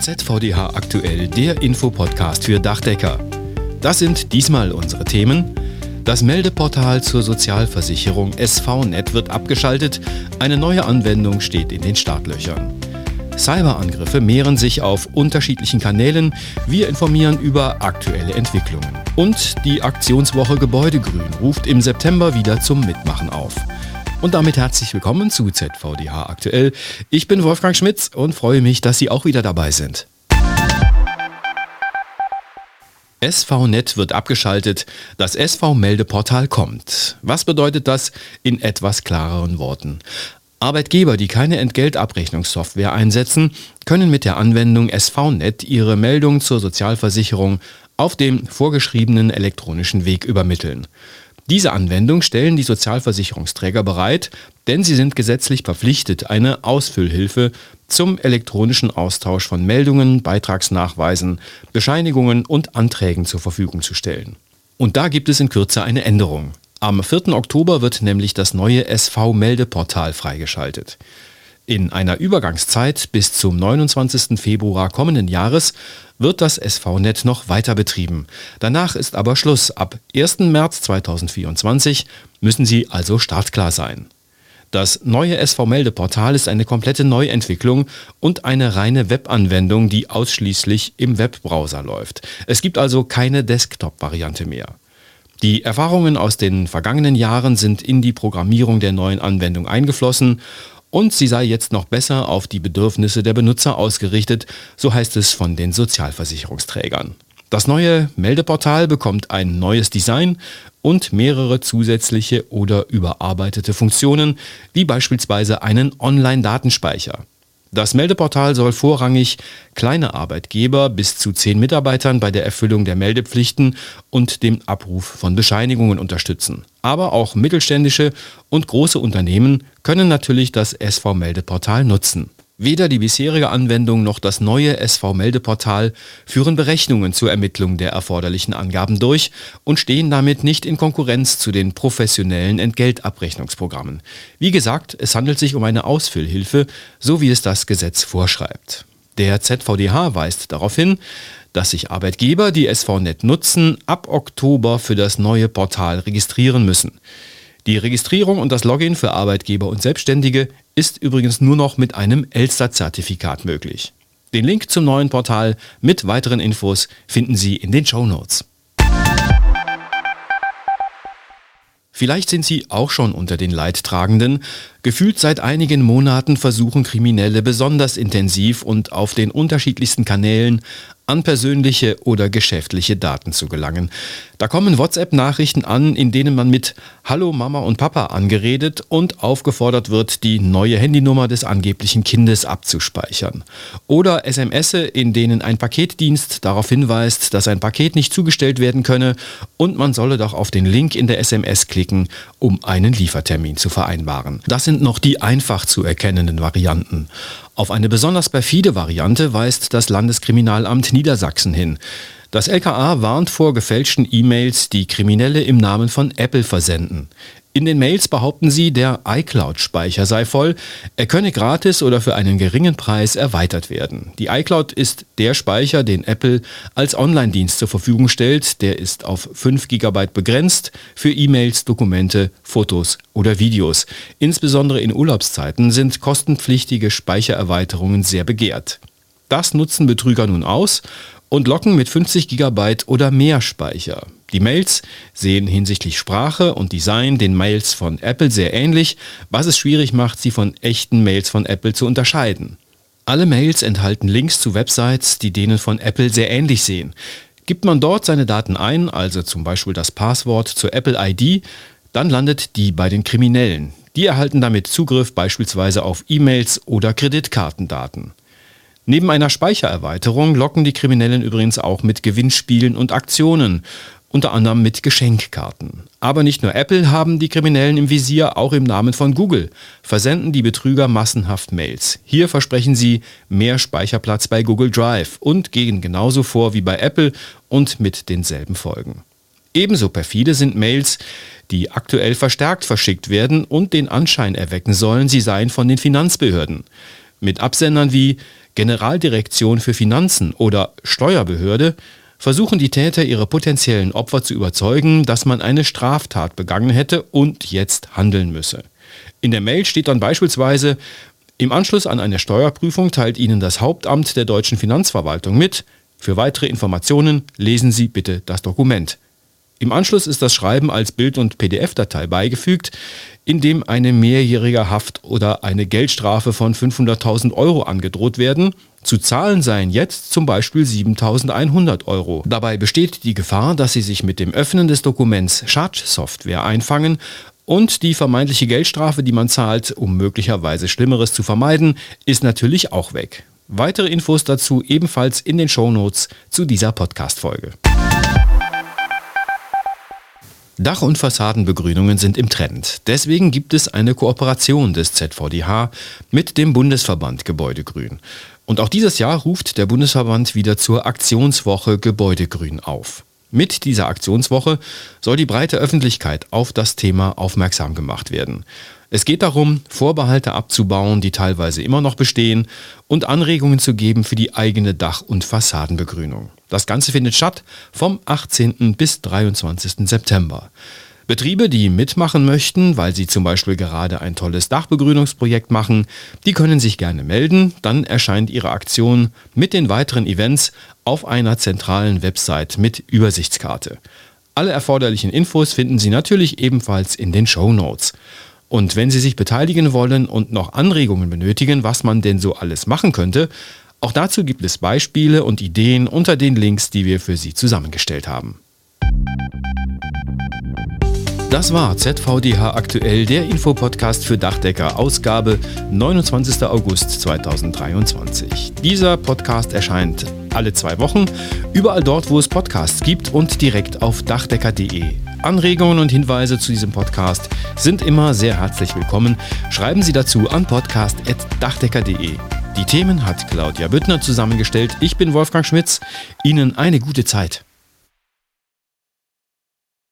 ZVDH aktuell, der Infopodcast für Dachdecker. Das sind diesmal unsere Themen. Das Meldeportal zur Sozialversicherung SVNet wird abgeschaltet. Eine neue Anwendung steht in den Startlöchern. Cyberangriffe mehren sich auf unterschiedlichen Kanälen. Wir informieren über aktuelle Entwicklungen. Und die Aktionswoche Gebäudegrün ruft im September wieder zum Mitmachen auf. Und damit herzlich willkommen zu ZVDH aktuell. Ich bin Wolfgang Schmitz und freue mich, dass Sie auch wieder dabei sind. SVNet wird abgeschaltet, das SV-Meldeportal kommt. Was bedeutet das in etwas klareren Worten? Arbeitgeber, die keine Entgeltabrechnungssoftware einsetzen, können mit der Anwendung SVNet ihre Meldung zur Sozialversicherung auf dem vorgeschriebenen elektronischen Weg übermitteln. Diese Anwendung stellen die Sozialversicherungsträger bereit, denn sie sind gesetzlich verpflichtet, eine Ausfüllhilfe zum elektronischen Austausch von Meldungen, Beitragsnachweisen, Bescheinigungen und Anträgen zur Verfügung zu stellen. Und da gibt es in Kürze eine Änderung. Am 4. Oktober wird nämlich das neue SV-Meldeportal freigeschaltet. In einer Übergangszeit bis zum 29. Februar kommenden Jahres wird das SV-Net noch weiter betrieben. Danach ist aber Schluss. Ab 1. März 2024 müssen Sie also startklar sein. Das neue SV-Meldeportal ist eine komplette Neuentwicklung und eine reine Webanwendung, die ausschließlich im Webbrowser läuft. Es gibt also keine Desktop-Variante mehr. Die Erfahrungen aus den vergangenen Jahren sind in die Programmierung der neuen Anwendung eingeflossen und sie sei jetzt noch besser auf die Bedürfnisse der Benutzer ausgerichtet, so heißt es von den Sozialversicherungsträgern. Das neue Meldeportal bekommt ein neues Design und mehrere zusätzliche oder überarbeitete Funktionen, wie beispielsweise einen Online-Datenspeicher. Das Meldeportal soll vorrangig kleine Arbeitgeber bis zu zehn Mitarbeitern bei der Erfüllung der Meldepflichten und dem Abruf von Bescheinigungen unterstützen. Aber auch mittelständische und große Unternehmen können natürlich das SV-Meldeportal nutzen. Weder die bisherige Anwendung noch das neue SV-Meldeportal führen Berechnungen zur Ermittlung der erforderlichen Angaben durch und stehen damit nicht in Konkurrenz zu den professionellen Entgeltabrechnungsprogrammen. Wie gesagt, es handelt sich um eine Ausfüllhilfe, so wie es das Gesetz vorschreibt. Der ZVDH weist darauf hin, dass sich Arbeitgeber, die SVNet nutzen, ab Oktober für das neue Portal registrieren müssen. Die Registrierung und das Login für Arbeitgeber und Selbstständige ist übrigens nur noch mit einem Elster-Zertifikat möglich. Den Link zum neuen Portal mit weiteren Infos finden Sie in den Show Notes. Vielleicht sind Sie auch schon unter den Leidtragenden. Gefühlt seit einigen Monaten versuchen Kriminelle besonders intensiv und auf den unterschiedlichsten Kanälen an persönliche oder geschäftliche Daten zu gelangen. Da kommen WhatsApp-Nachrichten an, in denen man mit Hallo Mama und Papa angeredet und aufgefordert wird, die neue Handynummer des angeblichen Kindes abzuspeichern. Oder SMS, in denen ein Paketdienst darauf hinweist, dass ein Paket nicht zugestellt werden könne und man solle doch auf den Link in der SMS klicken, um einen Liefertermin zu vereinbaren. Das sind noch die einfach zu erkennenden Varianten. Auf eine besonders perfide Variante weist das Landeskriminalamt Niedersachsen hin. Das LKA warnt vor gefälschten E-Mails, die Kriminelle im Namen von Apple versenden. In den Mails behaupten sie, der iCloud-Speicher sei voll, er könne gratis oder für einen geringen Preis erweitert werden. Die iCloud ist der Speicher, den Apple als Online-Dienst zur Verfügung stellt. Der ist auf 5 GB begrenzt für E-Mails, Dokumente, Fotos oder Videos. Insbesondere in Urlaubszeiten sind kostenpflichtige Speichererweiterungen sehr begehrt. Das nutzen Betrüger nun aus und locken mit 50 GB oder mehr Speicher. Die Mails sehen hinsichtlich Sprache und Design den Mails von Apple sehr ähnlich, was es schwierig macht, sie von echten Mails von Apple zu unterscheiden. Alle Mails enthalten Links zu Websites, die denen von Apple sehr ähnlich sehen. Gibt man dort seine Daten ein, also zum Beispiel das Passwort zur Apple ID, dann landet die bei den Kriminellen. Die erhalten damit Zugriff beispielsweise auf E-Mails oder Kreditkartendaten. Neben einer Speichererweiterung locken die Kriminellen übrigens auch mit Gewinnspielen und Aktionen unter anderem mit Geschenkkarten. Aber nicht nur Apple haben die Kriminellen im Visier, auch im Namen von Google versenden die Betrüger massenhaft Mails. Hier versprechen sie mehr Speicherplatz bei Google Drive und gehen genauso vor wie bei Apple und mit denselben Folgen. Ebenso perfide sind Mails, die aktuell verstärkt verschickt werden und den Anschein erwecken sollen, sie seien von den Finanzbehörden. Mit Absendern wie Generaldirektion für Finanzen oder Steuerbehörde versuchen die Täter ihre potenziellen Opfer zu überzeugen, dass man eine Straftat begangen hätte und jetzt handeln müsse. In der Mail steht dann beispielsweise, im Anschluss an eine Steuerprüfung teilt Ihnen das Hauptamt der deutschen Finanzverwaltung mit, für weitere Informationen lesen Sie bitte das Dokument. Im Anschluss ist das Schreiben als Bild- und PDF-Datei beigefügt, in dem eine mehrjährige Haft oder eine Geldstrafe von 500.000 Euro angedroht werden. Zu zahlen seien jetzt zum Beispiel 7.100 Euro. Dabei besteht die Gefahr, dass Sie sich mit dem Öffnen des Dokuments Schadsoftware einfangen und die vermeintliche Geldstrafe, die man zahlt, um möglicherweise Schlimmeres zu vermeiden, ist natürlich auch weg. Weitere Infos dazu ebenfalls in den Shownotes zu dieser Podcast-Folge. Dach- und Fassadenbegrünungen sind im Trend. Deswegen gibt es eine Kooperation des ZVDH mit dem Bundesverband Gebäudegrün. Und auch dieses Jahr ruft der Bundesverband wieder zur Aktionswoche Gebäudegrün auf. Mit dieser Aktionswoche soll die breite Öffentlichkeit auf das Thema aufmerksam gemacht werden. Es geht darum, Vorbehalte abzubauen, die teilweise immer noch bestehen, und Anregungen zu geben für die eigene Dach- und Fassadenbegrünung. Das Ganze findet statt vom 18. bis 23. September. Betriebe, die mitmachen möchten, weil sie zum Beispiel gerade ein tolles Dachbegrünungsprojekt machen, die können sich gerne melden. Dann erscheint ihre Aktion mit den weiteren Events auf einer zentralen Website mit Übersichtskarte. Alle erforderlichen Infos finden Sie natürlich ebenfalls in den Show Notes. Und wenn Sie sich beteiligen wollen und noch Anregungen benötigen, was man denn so alles machen könnte, auch dazu gibt es Beispiele und Ideen unter den Links, die wir für Sie zusammengestellt haben. Das war ZVDH aktuell, der Infopodcast für Dachdecker, Ausgabe 29. August 2023. Dieser Podcast erscheint alle zwei Wochen, überall dort, wo es Podcasts gibt und direkt auf dachdecker.de. Anregungen und Hinweise zu diesem Podcast sind immer sehr herzlich willkommen. Schreiben Sie dazu an podcast.dachdecker.de. Die Themen hat Claudia Büttner zusammengestellt. Ich bin Wolfgang Schmitz. Ihnen eine gute Zeit.